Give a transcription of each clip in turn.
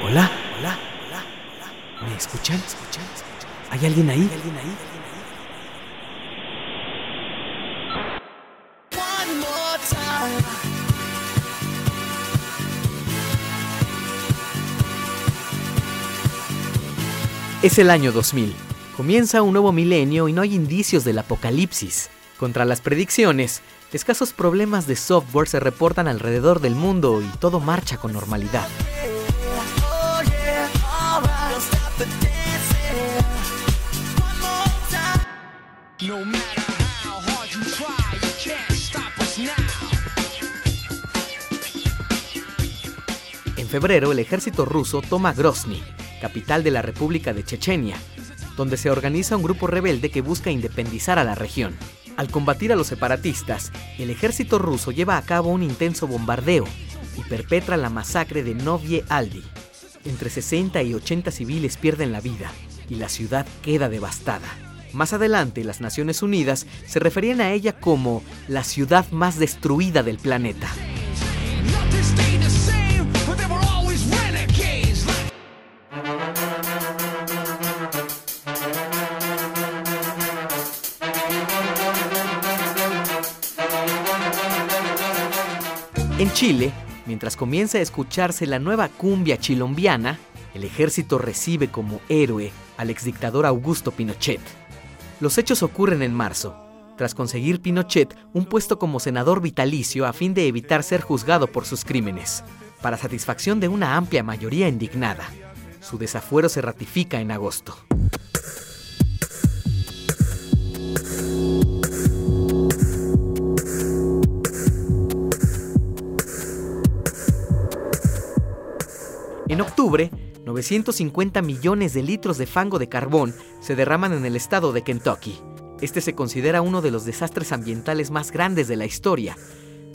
Hola, hola, hola, hola. ¿Me escuchan? ¿Escuchan? ¿Hay alguien ahí? ¿Hay alguien ahí? Es el año 2000. Comienza un nuevo milenio y no hay indicios del apocalipsis. Contra las predicciones, escasos problemas de software se reportan alrededor del mundo y todo marcha con normalidad. En febrero, el ejército ruso toma Grozny, capital de la República de Chechenia, donde se organiza un grupo rebelde que busca independizar a la región. Al combatir a los separatistas, el ejército ruso lleva a cabo un intenso bombardeo y perpetra la masacre de Novye Aldi. Entre 60 y 80 civiles pierden la vida y la ciudad queda devastada. Más adelante, las Naciones Unidas se referían a ella como la ciudad más destruida del planeta. En Chile, mientras comienza a escucharse la nueva cumbia chilombiana, el ejército recibe como héroe al exdictador Augusto Pinochet. Los hechos ocurren en marzo, tras conseguir Pinochet un puesto como senador vitalicio a fin de evitar ser juzgado por sus crímenes, para satisfacción de una amplia mayoría indignada. Su desafuero se ratifica en agosto. Octubre, 950 millones de litros de fango de carbón se derraman en el estado de Kentucky. Este se considera uno de los desastres ambientales más grandes de la historia,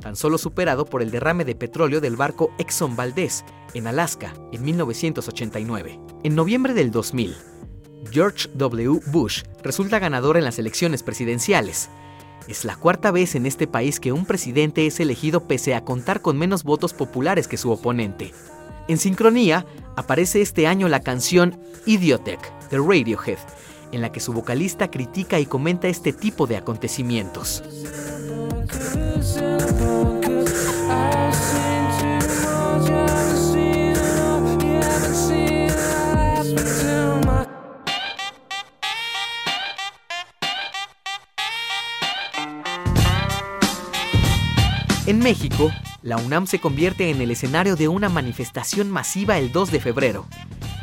tan solo superado por el derrame de petróleo del barco Exxon Valdez en Alaska en 1989. En noviembre del 2000, George W. Bush resulta ganador en las elecciones presidenciales. Es la cuarta vez en este país que un presidente es elegido pese a contar con menos votos populares que su oponente. En sincronía, aparece este año la canción Idiotech de Radiohead, en la que su vocalista critica y comenta este tipo de acontecimientos. En México, la UNAM se convierte en el escenario de una manifestación masiva el 2 de febrero.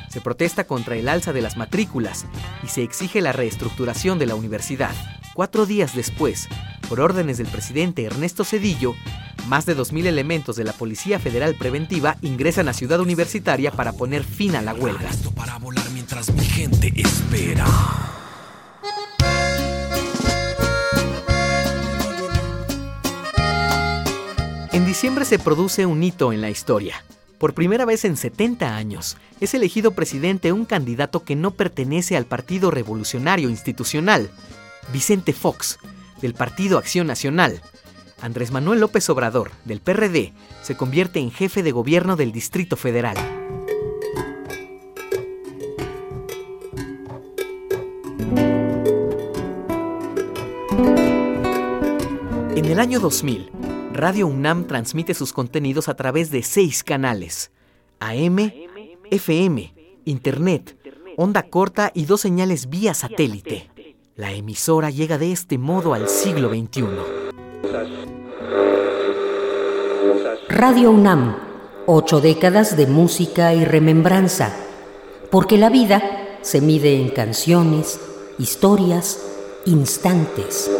Se protesta contra el alza de las matrículas y se exige la reestructuración de la universidad. Cuatro días después, por órdenes del presidente Ernesto Cedillo, más de 2.000 elementos de la Policía Federal Preventiva ingresan a Ciudad Universitaria para poner fin a la huelga. para volar mientras mi gente espera. Diciembre se produce un hito en la historia. Por primera vez en 70 años, es elegido presidente un candidato que no pertenece al Partido Revolucionario Institucional, Vicente Fox, del Partido Acción Nacional. Andrés Manuel López Obrador, del PRD, se convierte en jefe de gobierno del Distrito Federal. En el año 2000, Radio UNAM transmite sus contenidos a través de seis canales, AM, FM, Internet, onda corta y dos señales vía satélite. La emisora llega de este modo al siglo XXI. Radio UNAM, ocho décadas de música y remembranza, porque la vida se mide en canciones, historias, instantes.